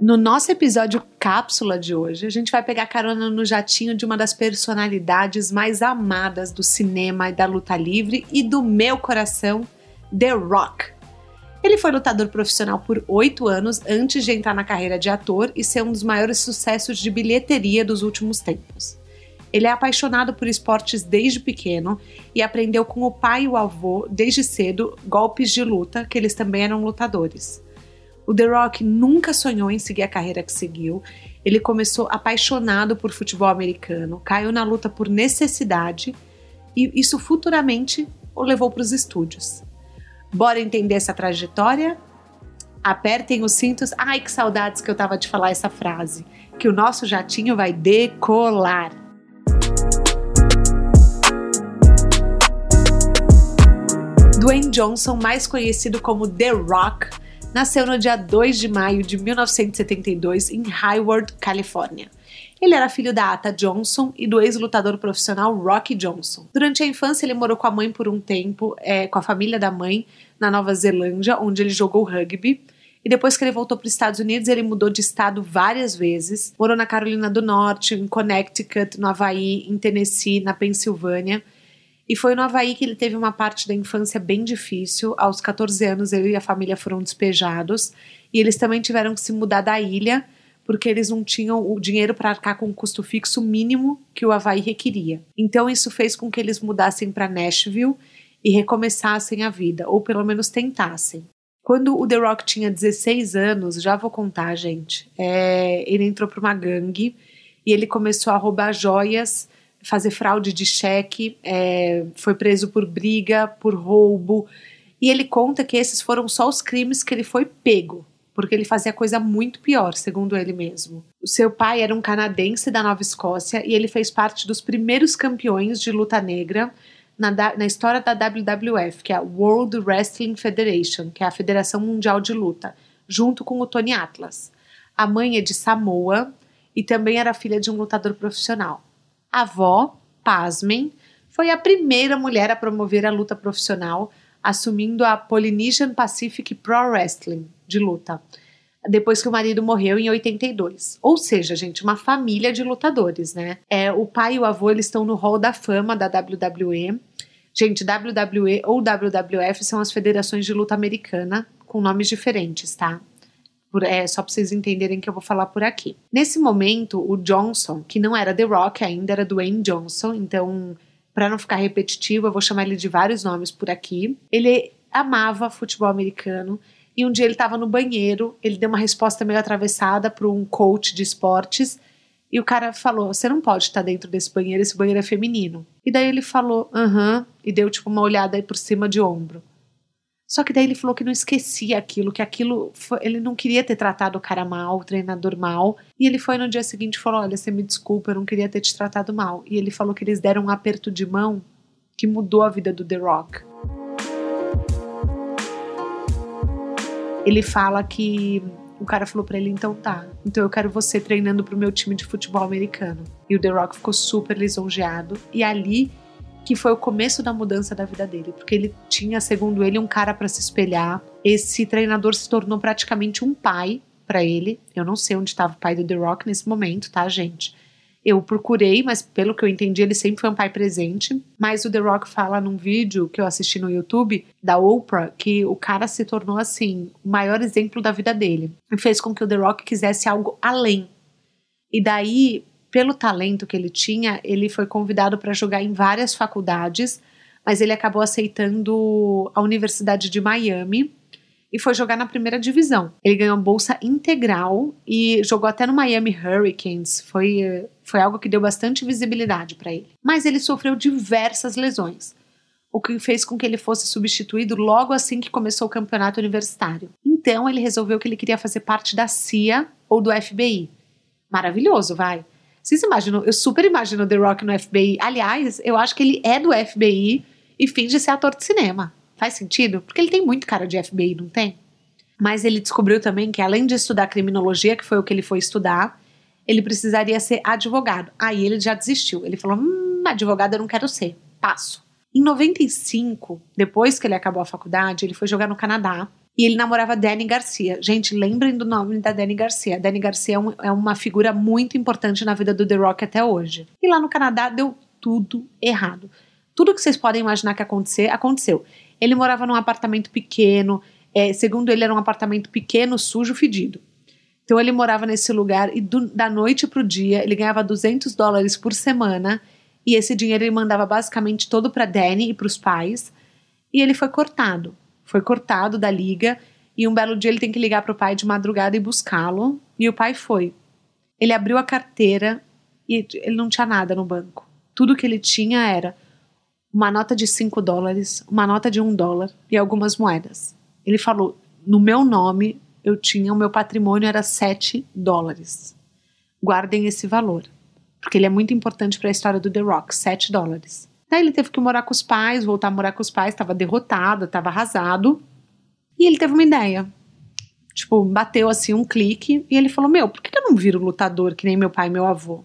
No nosso episódio cápsula de hoje, a gente vai pegar carona no jatinho de uma das personalidades mais amadas do cinema e da luta livre e do meu coração, The Rock. Ele foi lutador profissional por oito anos antes de entrar na carreira de ator e ser um dos maiores sucessos de bilheteria dos últimos tempos. Ele é apaixonado por esportes desde pequeno e aprendeu com o pai e o avô, desde cedo, golpes de luta, que eles também eram lutadores. O The Rock nunca sonhou em seguir a carreira que seguiu. Ele começou apaixonado por futebol americano, caiu na luta por necessidade e isso futuramente o levou para os estúdios. Bora entender essa trajetória? Apertem os cintos. Ai, que saudades que eu tava de falar essa frase. Que o nosso jatinho vai decolar. Dwayne Johnson, mais conhecido como The Rock, nasceu no dia 2 de maio de 1972 em Hayward, Califórnia. Ele era filho da Ata Johnson e do ex-lutador profissional Rocky Johnson. Durante a infância, ele morou com a mãe por um tempo, é, com a família da mãe, na Nova Zelândia, onde ele jogou rugby. E depois que ele voltou para os Estados Unidos, ele mudou de estado várias vezes. Morou na Carolina do Norte, em Connecticut, no Havaí, em Tennessee, na Pensilvânia. E foi no Havaí que ele teve uma parte da infância bem difícil. Aos 14 anos, ele e a família foram despejados. E eles também tiveram que se mudar da ilha porque eles não tinham o dinheiro para arcar com o custo fixo mínimo que o Havaí requeria. Então isso fez com que eles mudassem para Nashville e recomeçassem a vida, ou pelo menos tentassem. Quando o The Rock tinha 16 anos, já vou contar, gente, é, ele entrou para uma gangue e ele começou a roubar joias, fazer fraude de cheque, é, foi preso por briga, por roubo. E ele conta que esses foram só os crimes que ele foi pego porque ele fazia coisa muito pior, segundo ele mesmo. O seu pai era um canadense da Nova Escócia e ele fez parte dos primeiros campeões de luta negra na, na história da WWF, que é a World Wrestling Federation, que é a Federação Mundial de Luta, junto com o Tony Atlas. A mãe é de Samoa e também era filha de um lutador profissional. Avó, pasmem, foi a primeira mulher a promover a luta profissional, assumindo a Polynesian Pacific Pro Wrestling, de luta. Depois que o marido morreu em 82. Ou seja, gente, uma família de lutadores, né? É, o pai e o avô eles estão no hall da fama da WWE. Gente, WWE ou WWF são as federações de luta americana com nomes diferentes, tá? Por, é, só para vocês entenderem que eu vou falar por aqui. Nesse momento, o Johnson, que não era The Rock ainda, era Dwayne Johnson, então, para não ficar repetitivo, eu vou chamar ele de vários nomes por aqui. Ele amava futebol americano, e um dia ele estava no banheiro, ele deu uma resposta meio atravessada para um coach de esportes. E o cara falou: Você não pode estar dentro desse banheiro, esse banheiro é feminino. E daí ele falou: Aham, uh -huh, e deu tipo uma olhada aí por cima de ombro. Só que daí ele falou que não esquecia aquilo, que aquilo foi, ele não queria ter tratado o cara mal, o treinador mal. E ele foi no dia seguinte e falou: Olha, você me desculpa, eu não queria ter te tratado mal. E ele falou que eles deram um aperto de mão que mudou a vida do The Rock. ele fala que o cara falou para ele, então tá, então eu quero você treinando pro meu time de futebol americano. E o The Rock ficou super lisonjeado. E ali que foi o começo da mudança da vida dele, porque ele tinha, segundo ele, um cara para se espelhar. Esse treinador se tornou praticamente um pai para ele. Eu não sei onde estava o pai do The Rock nesse momento, tá, gente? Eu procurei, mas pelo que eu entendi, ele sempre foi um pai presente. Mas o The Rock fala num vídeo que eu assisti no YouTube da Oprah que o cara se tornou assim o maior exemplo da vida dele e fez com que o The Rock quisesse algo além. E daí, pelo talento que ele tinha, ele foi convidado para jogar em várias faculdades, mas ele acabou aceitando a Universidade de Miami e foi jogar na primeira divisão. Ele ganhou bolsa integral e jogou até no Miami Hurricanes. Foi, foi algo que deu bastante visibilidade para ele. Mas ele sofreu diversas lesões, o que fez com que ele fosse substituído logo assim que começou o campeonato universitário. Então ele resolveu que ele queria fazer parte da CIA ou do FBI. Maravilhoso, vai. Vocês imaginam? Eu super imagino The Rock no FBI. Aliás, eu acho que ele é do FBI e finge ser ator de cinema. Faz sentido? Porque ele tem muito cara de FBI, não tem? Mas ele descobriu também que além de estudar criminologia, que foi o que ele foi estudar, ele precisaria ser advogado. Aí ele já desistiu. Ele falou: hum, advogado eu não quero ser. Passo. Em 95, depois que ele acabou a faculdade, ele foi jogar no Canadá e ele namorava Danny Garcia. Gente, lembrem do nome da Danny Garcia. Danny Garcia é, um, é uma figura muito importante na vida do The Rock até hoje. E lá no Canadá deu tudo errado. Tudo que vocês podem imaginar que acontecer, aconteceu. Ele morava num apartamento pequeno, é, segundo ele, era um apartamento pequeno, sujo, fedido. Então ele morava nesse lugar e do, da noite para o dia ele ganhava 200 dólares por semana e esse dinheiro ele mandava basicamente todo para Danny e para os pais. E ele foi cortado foi cortado da liga e um belo dia ele tem que ligar para o pai de madrugada e buscá-lo. E o pai foi. Ele abriu a carteira e ele não tinha nada no banco. Tudo que ele tinha era uma nota de 5 dólares, uma nota de 1 um dólar e algumas moedas. Ele falou: no meu nome eu tinha, o meu patrimônio era 7 dólares. Guardem esse valor, porque ele é muito importante para a história do The Rock 7 dólares. Daí ele teve que morar com os pais, voltar a morar com os pais, estava derrotado, estava arrasado. E ele teve uma ideia. Tipo, bateu assim um clique e ele falou: Meu, por que eu não viro lutador que nem meu pai e meu avô?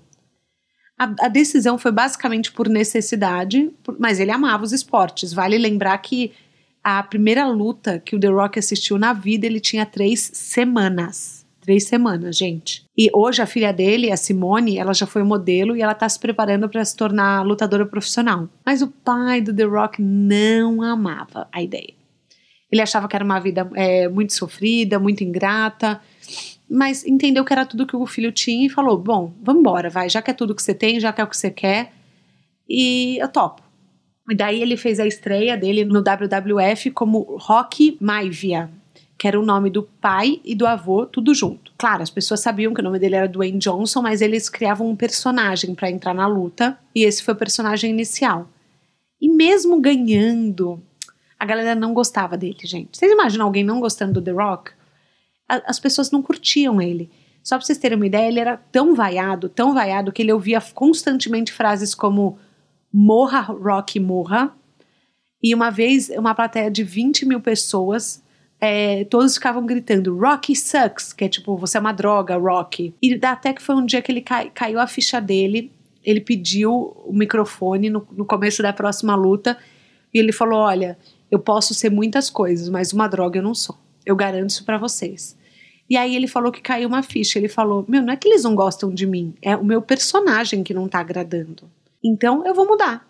A, a decisão foi basicamente por necessidade, mas ele amava os esportes. Vale lembrar que a primeira luta que o The Rock assistiu na vida ele tinha três semanas três semanas, gente. E hoje a filha dele, a Simone, ela já foi modelo e ela tá se preparando para se tornar lutadora profissional. Mas o pai do The Rock não amava a ideia. Ele achava que era uma vida é, muito sofrida, muito ingrata, mas entendeu que era tudo que o filho tinha e falou: Bom, vamos embora, vai, já que é tudo que você tem, já que é o que você quer, e eu topo. E daí ele fez a estreia dele no WWF como Rock Maivia que era o nome do pai e do avô, tudo junto. Claro, as pessoas sabiam que o nome dele era Dwayne Johnson, mas eles criavam um personagem para entrar na luta, e esse foi o personagem inicial. E mesmo ganhando, a galera não gostava dele, gente. Vocês imaginam alguém não gostando do The Rock? As pessoas não curtiam ele. Só pra vocês terem uma ideia, ele era tão vaiado, tão vaiado, que ele ouvia constantemente frases como morra, Rock, morra. E uma vez, uma plateia de 20 mil pessoas é, todos ficavam gritando Rocky sucks, que é tipo, você é uma droga, Rocky. E até que foi um dia que ele cai, caiu a ficha dele, ele pediu o microfone no, no começo da próxima luta e ele falou: Olha, eu posso ser muitas coisas, mas uma droga eu não sou. Eu garanto isso para vocês. E aí ele falou que caiu uma ficha. Ele falou: Meu, não é que eles não gostam de mim, é o meu personagem que não tá agradando. Então eu vou mudar.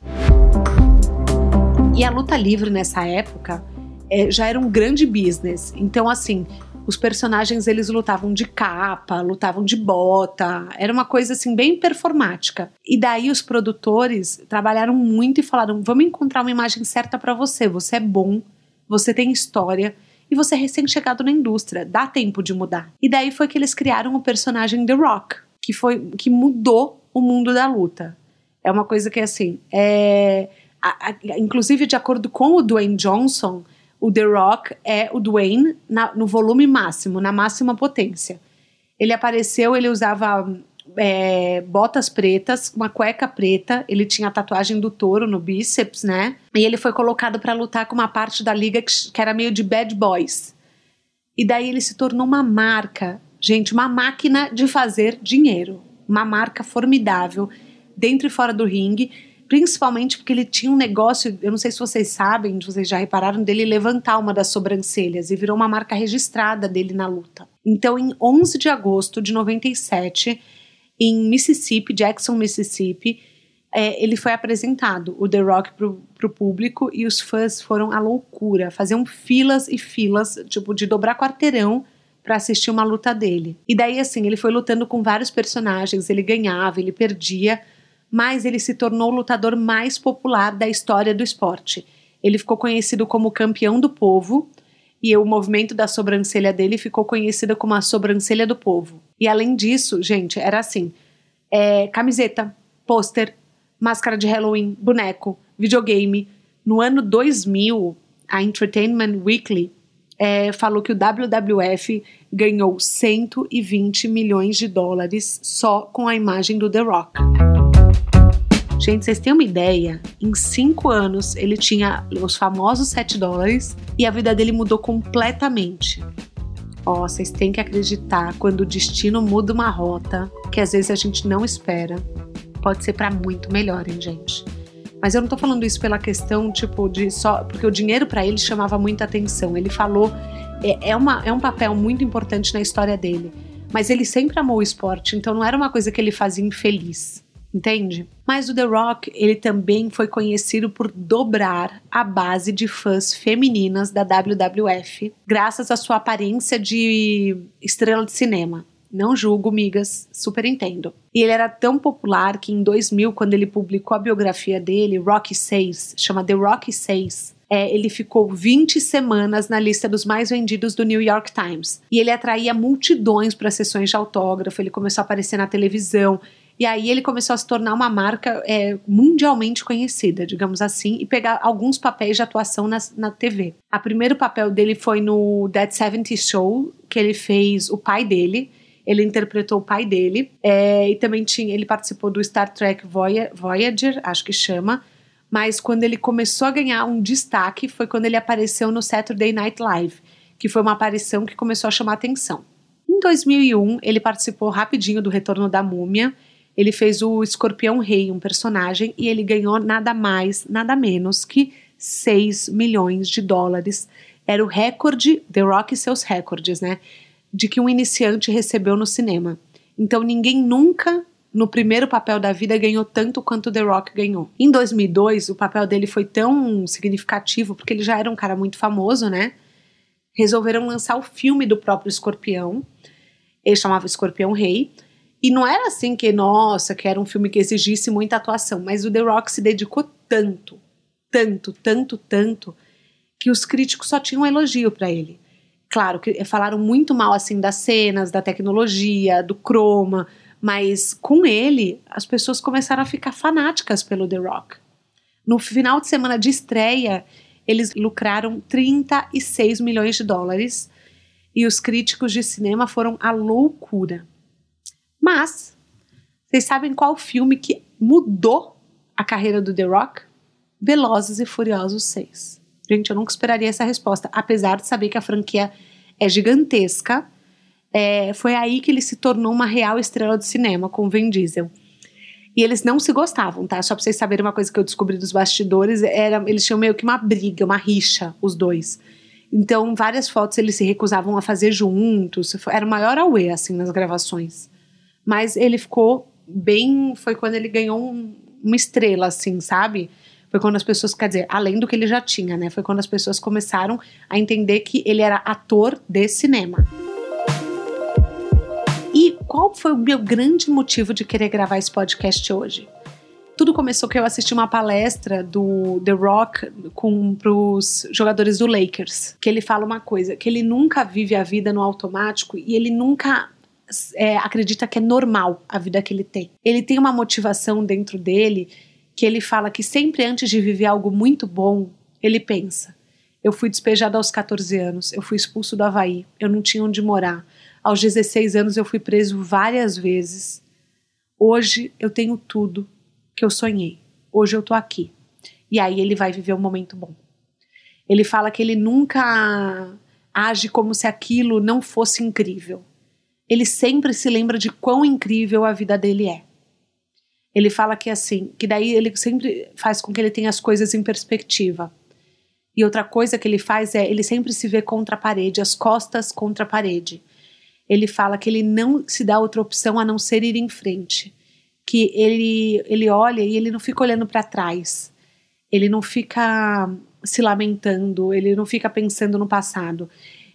E a luta livre nessa época é, já era um grande business. Então, assim, os personagens eles lutavam de capa, lutavam de bota, era uma coisa assim bem performática. E daí os produtores trabalharam muito e falaram: "Vamos encontrar uma imagem certa para você. Você é bom, você tem história e você é recém-chegado na indústria, dá tempo de mudar". E daí foi que eles criaram o personagem The Rock, que foi que mudou o mundo da luta. É uma coisa que assim, é a, a, inclusive de acordo com o Dwayne Johnson, o The Rock é o Dwayne na, no volume máximo, na máxima potência. Ele apareceu, ele usava é, botas pretas, uma cueca preta, ele tinha a tatuagem do touro no bíceps, né? E ele foi colocado para lutar com uma parte da liga que, que era meio de bad boys. E daí ele se tornou uma marca, gente, uma máquina de fazer dinheiro, uma marca formidável dentro e fora do ringue principalmente porque ele tinha um negócio, eu não sei se vocês sabem, se vocês já repararam, dele levantar uma das sobrancelhas e virou uma marca registrada dele na luta. Então, em 11 de agosto de 97, em Mississippi, Jackson, Mississippi, é, ele foi apresentado, o The Rock, pro, pro público e os fãs foram à loucura, faziam filas e filas, tipo, de dobrar quarteirão para assistir uma luta dele. E daí, assim, ele foi lutando com vários personagens, ele ganhava, ele perdia, mas ele se tornou o lutador mais popular da história do esporte. Ele ficou conhecido como campeão do povo e o movimento da sobrancelha dele ficou conhecido como a sobrancelha do povo. E além disso, gente, era assim: é, camiseta, pôster, máscara de Halloween, boneco, videogame. No ano 2000, a Entertainment Weekly é, falou que o WWF ganhou 120 milhões de dólares só com a imagem do The Rock. Gente, vocês têm uma ideia? Em cinco anos ele tinha os famosos 7 dólares e a vida dele mudou completamente. Ó, oh, vocês têm que acreditar quando o destino muda uma rota que às vezes a gente não espera. Pode ser para muito melhor, hein, gente? Mas eu não tô falando isso pela questão, tipo, de só. Porque o dinheiro para ele chamava muita atenção. Ele falou. É, é, uma, é um papel muito importante na história dele. Mas ele sempre amou o esporte, então não era uma coisa que ele fazia infeliz entende? Mas o The Rock, ele também foi conhecido por dobrar a base de fãs femininas da WWF, graças à sua aparência de estrela de cinema. Não julgo, migas, super entendo. E ele era tão popular que em 2000, quando ele publicou a biografia dele, Rocky 6, chama The Rocky 6, é, ele ficou 20 semanas na lista dos mais vendidos do New York Times. E ele atraía multidões para sessões de autógrafo, ele começou a aparecer na televisão, e aí ele começou a se tornar uma marca é, mundialmente conhecida, digamos assim, e pegar alguns papéis de atuação na, na TV. O primeiro papel dele foi no Dead 70 Show, que ele fez o pai dele. Ele interpretou o pai dele. É, e também tinha, ele participou do Star Trek Voyager, acho que chama. Mas quando ele começou a ganhar um destaque foi quando ele apareceu no Saturday Night Live, que foi uma aparição que começou a chamar atenção. Em 2001, ele participou rapidinho do Retorno da Múmia ele fez o Escorpião Rei, um personagem, e ele ganhou nada mais, nada menos que 6 milhões de dólares. Era o recorde, The Rock e seus recordes, né? De que um iniciante recebeu no cinema. Então ninguém nunca no primeiro papel da vida ganhou tanto quanto The Rock ganhou. Em 2002, o papel dele foi tão significativo porque ele já era um cara muito famoso, né? Resolveram lançar o filme do próprio Escorpião. Ele chamava Escorpião Rei. E não era assim que, nossa, que era um filme que exigisse muita atuação, mas o The Rock se dedicou tanto, tanto, tanto, tanto, que os críticos só tinham elogio para ele. Claro que falaram muito mal assim das cenas, da tecnologia, do croma, mas com ele as pessoas começaram a ficar fanáticas pelo The Rock. No final de semana de estreia, eles lucraram 36 milhões de dólares e os críticos de cinema foram à loucura. Mas, vocês sabem qual filme que mudou a carreira do The Rock? Velozes e Furiosos 6. Gente, eu nunca esperaria essa resposta, apesar de saber que a franquia é gigantesca. É, foi aí que ele se tornou uma real estrela de cinema com o Vin Diesel. E eles não se gostavam, tá? Só pra vocês saberem uma coisa que eu descobri dos bastidores, era, eles tinham meio que uma briga, uma rixa, os dois. Então, várias fotos eles se recusavam a fazer juntos. Era o maior auê, assim, nas gravações mas ele ficou bem. Foi quando ele ganhou um, uma estrela, assim, sabe? Foi quando as pessoas, quer dizer, além do que ele já tinha, né? Foi quando as pessoas começaram a entender que ele era ator de cinema. E qual foi o meu grande motivo de querer gravar esse podcast hoje? Tudo começou que eu assisti uma palestra do The Rock com os jogadores do Lakers, que ele fala uma coisa, que ele nunca vive a vida no automático e ele nunca é, acredita que é normal a vida que ele tem. Ele tem uma motivação dentro dele que ele fala que sempre antes de viver algo muito bom, ele pensa: eu fui despejado aos 14 anos, eu fui expulso do Havaí, eu não tinha onde morar. Aos 16 anos eu fui preso várias vezes. Hoje eu tenho tudo que eu sonhei. Hoje eu tô aqui. E aí ele vai viver um momento bom. Ele fala que ele nunca age como se aquilo não fosse incrível ele sempre se lembra de quão incrível a vida dele é. Ele fala que assim, que daí ele sempre faz com que ele tenha as coisas em perspectiva. E outra coisa que ele faz é, ele sempre se vê contra a parede, as costas contra a parede. Ele fala que ele não se dá outra opção a não ser ir em frente. Que ele, ele olha e ele não fica olhando para trás. Ele não fica se lamentando, ele não fica pensando no passado.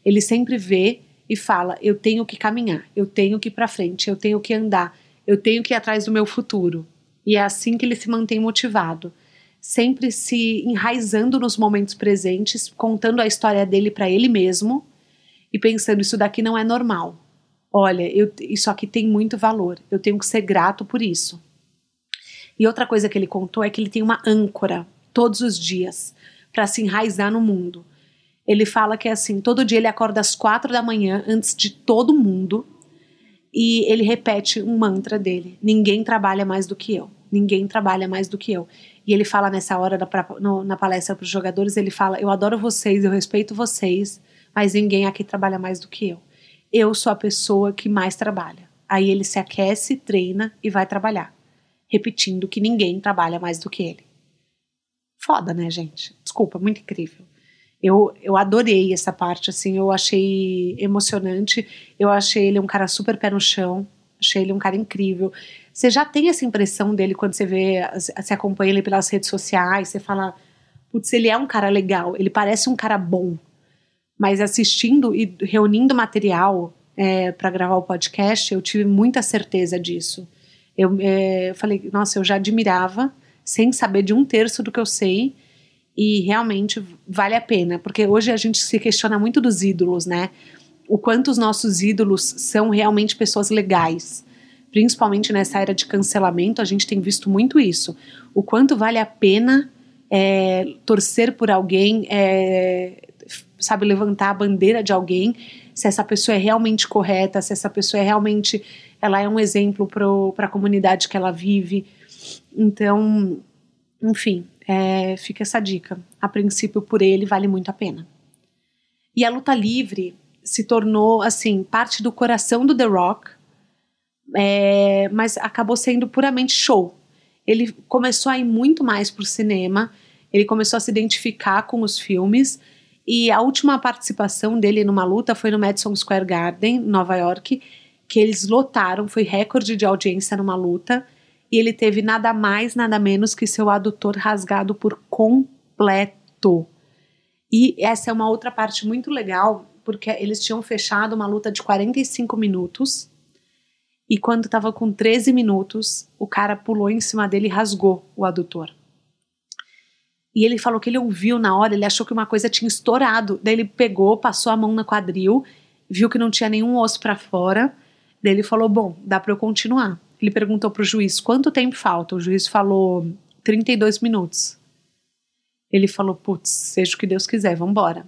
Ele sempre vê e fala: eu tenho que caminhar, eu tenho que ir para frente, eu tenho que andar, eu tenho que ir atrás do meu futuro. E é assim que ele se mantém motivado, sempre se enraizando nos momentos presentes, contando a história dele para ele mesmo e pensando: isso daqui não é normal. Olha, eu, isso aqui tem muito valor, eu tenho que ser grato por isso. E outra coisa que ele contou é que ele tem uma âncora todos os dias para se enraizar no mundo. Ele fala que assim, todo dia ele acorda às quatro da manhã antes de todo mundo e ele repete um mantra dele: ninguém trabalha mais do que eu, ninguém trabalha mais do que eu. E ele fala nessa hora na, no, na palestra para os jogadores, ele fala: eu adoro vocês, eu respeito vocês, mas ninguém aqui trabalha mais do que eu. Eu sou a pessoa que mais trabalha. Aí ele se aquece, treina e vai trabalhar, repetindo que ninguém trabalha mais do que ele. Foda, né, gente? Desculpa, muito incrível. Eu, eu adorei essa parte, assim, eu achei emocionante. Eu achei ele um cara super pé no chão. Achei ele um cara incrível. Você já tem essa impressão dele quando você vê, você acompanha ele pelas redes sociais, você fala, putz, ele é um cara legal, ele parece um cara bom. Mas assistindo e reunindo material é, para gravar o podcast, eu tive muita certeza disso. Eu é, falei, nossa, eu já admirava, sem saber de um terço do que eu sei, e realmente vale a pena, porque hoje a gente se questiona muito dos ídolos, né? O quanto os nossos ídolos são realmente pessoas legais. Principalmente nessa era de cancelamento, a gente tem visto muito isso. O quanto vale a pena é, torcer por alguém, é, sabe, levantar a bandeira de alguém, se essa pessoa é realmente correta, se essa pessoa é realmente, ela é um exemplo para a comunidade que ela vive. Então, enfim, é, fica essa dica. A princípio, por ele, vale muito a pena. E a luta livre se tornou, assim, parte do coração do The Rock, é, mas acabou sendo puramente show. Ele começou a ir muito mais para o cinema, ele começou a se identificar com os filmes, e a última participação dele numa luta foi no Madison Square Garden, Nova York, que eles lotaram, foi recorde de audiência numa luta e ele teve nada mais, nada menos que seu adutor rasgado por completo. E essa é uma outra parte muito legal, porque eles tinham fechado uma luta de 45 minutos. E quando estava com 13 minutos, o cara pulou em cima dele e rasgou o adutor. E ele falou que ele ouviu na hora, ele achou que uma coisa tinha estourado. Daí ele pegou, passou a mão na quadril, viu que não tinha nenhum osso para fora. Daí ele falou: Bom, dá para eu continuar. Ele perguntou para o juiz quanto tempo falta. O juiz falou 32 minutos. Ele falou: Putz, seja o que Deus quiser, vamos embora.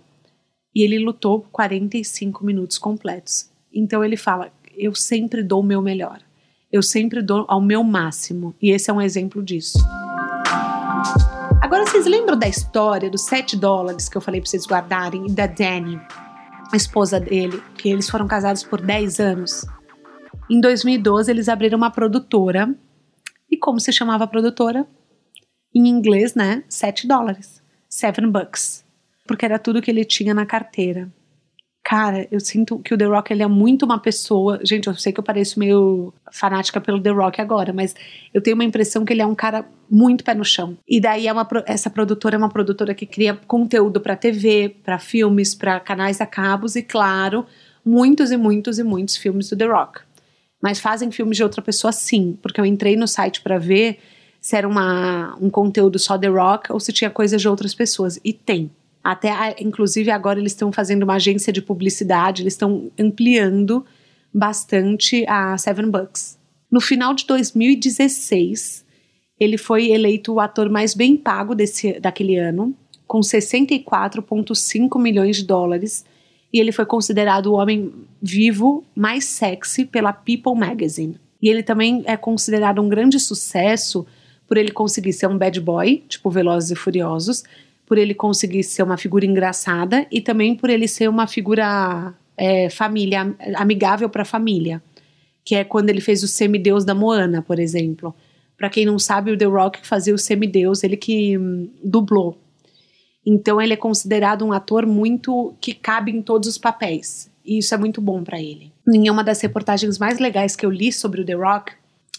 E ele lutou 45 minutos completos. Então ele fala: Eu sempre dou o meu melhor. Eu sempre dou ao meu máximo. E esse é um exemplo disso. Agora, vocês lembram da história dos 7 dólares que eu falei para vocês guardarem e da Dani, a esposa dele, que eles foram casados por 10 anos? Em 2012, eles abriram uma produtora. E como se chamava a produtora? Em inglês, né? 7 dólares. 7 bucks. Porque era tudo que ele tinha na carteira. Cara, eu sinto que o The Rock ele é muito uma pessoa. Gente, eu sei que eu pareço meio fanática pelo The Rock agora, mas eu tenho uma impressão que ele é um cara muito pé no chão. E daí é uma, essa produtora é uma produtora que cria conteúdo para TV, para filmes, para canais a cabos e, claro, muitos e muitos e muitos filmes do The Rock mas fazem filmes de outra pessoa sim, porque eu entrei no site para ver se era uma, um conteúdo só The Rock ou se tinha coisas de outras pessoas. E tem. Até, inclusive, agora eles estão fazendo uma agência de publicidade, eles estão ampliando bastante a Seven Bucks. No final de 2016, ele foi eleito o ator mais bem pago desse, daquele ano, com 64,5 milhões de dólares, e ele foi considerado o homem vivo mais sexy pela People Magazine. E ele também é considerado um grande sucesso por ele conseguir ser um bad boy, tipo Velozes e Furiosos, por ele conseguir ser uma figura engraçada e também por ele ser uma figura é, família, amigável para a família, que é quando ele fez o semideus da Moana, por exemplo. Para quem não sabe, o The Rock fazia o semideus, ele que hum, dublou então ele é considerado um ator muito que cabe em todos os papéis. E isso é muito bom para ele. Em uma das reportagens mais legais que eu li sobre o The Rock,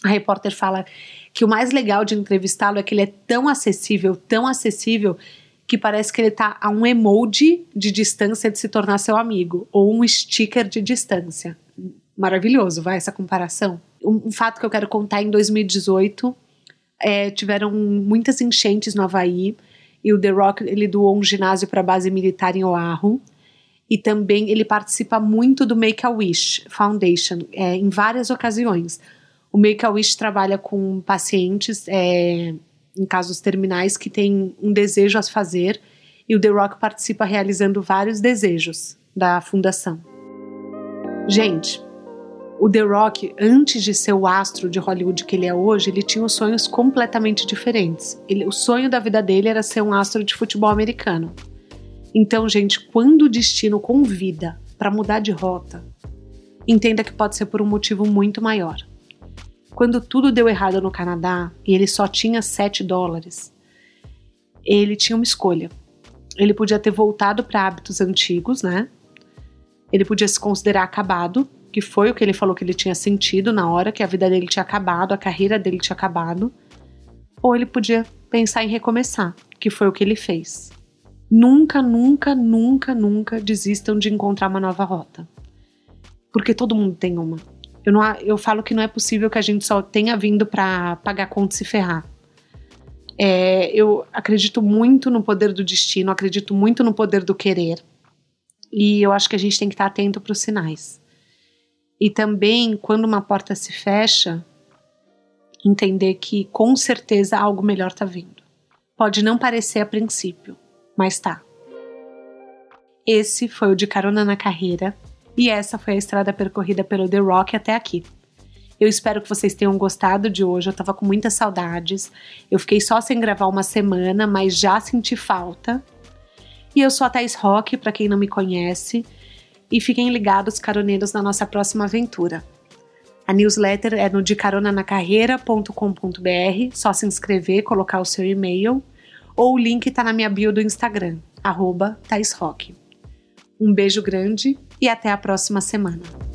a repórter fala que o mais legal de entrevistá-lo é que ele é tão acessível, tão acessível, que parece que ele tá a um emoji de distância de se tornar seu amigo, ou um sticker de distância. Maravilhoso, vai essa comparação. Um, um fato que eu quero contar em 2018 é, tiveram muitas enchentes no Havaí e o The Rock ele doou um ginásio para a base militar em Oahu. E também ele participa muito do Make-A-Wish Foundation é, em várias ocasiões. O Make-A-Wish trabalha com pacientes é, em casos terminais que têm um desejo a fazer E o The Rock participa realizando vários desejos da fundação. Gente, o The Rock, antes de ser o astro de Hollywood que ele é hoje, ele tinha sonhos completamente diferentes. Ele, o sonho da vida dele era ser um astro de futebol americano. Então, gente, quando o destino convida para mudar de rota, entenda que pode ser por um motivo muito maior. Quando tudo deu errado no Canadá e ele só tinha 7 dólares, ele tinha uma escolha. Ele podia ter voltado para hábitos antigos, né? Ele podia se considerar acabado que foi o que ele falou que ele tinha sentido na hora que a vida dele tinha acabado, a carreira dele tinha acabado, ou ele podia pensar em recomeçar, que foi o que ele fez. Nunca, nunca, nunca, nunca desistam de encontrar uma nova rota. Porque todo mundo tem uma. Eu, não, eu falo que não é possível que a gente só tenha vindo para pagar conta e se ferrar. É, eu acredito muito no poder do destino, acredito muito no poder do querer. E eu acho que a gente tem que estar atento para os sinais. E também, quando uma porta se fecha, entender que com certeza algo melhor está vindo. Pode não parecer a princípio, mas tá. Esse foi o de Carona na Carreira e essa foi a estrada percorrida pelo The Rock até aqui. Eu espero que vocês tenham gostado de hoje. Eu tava com muitas saudades. Eu fiquei só sem gravar uma semana, mas já senti falta. E eu sou a Thais Rock, para quem não me conhece e fiquem ligados, caroneiros, na nossa próxima aventura. A newsletter é no decaronanacarreira.com.br, só se inscrever, colocar o seu e-mail, ou o link está na minha bio do Instagram, arroba Um beijo grande e até a próxima semana.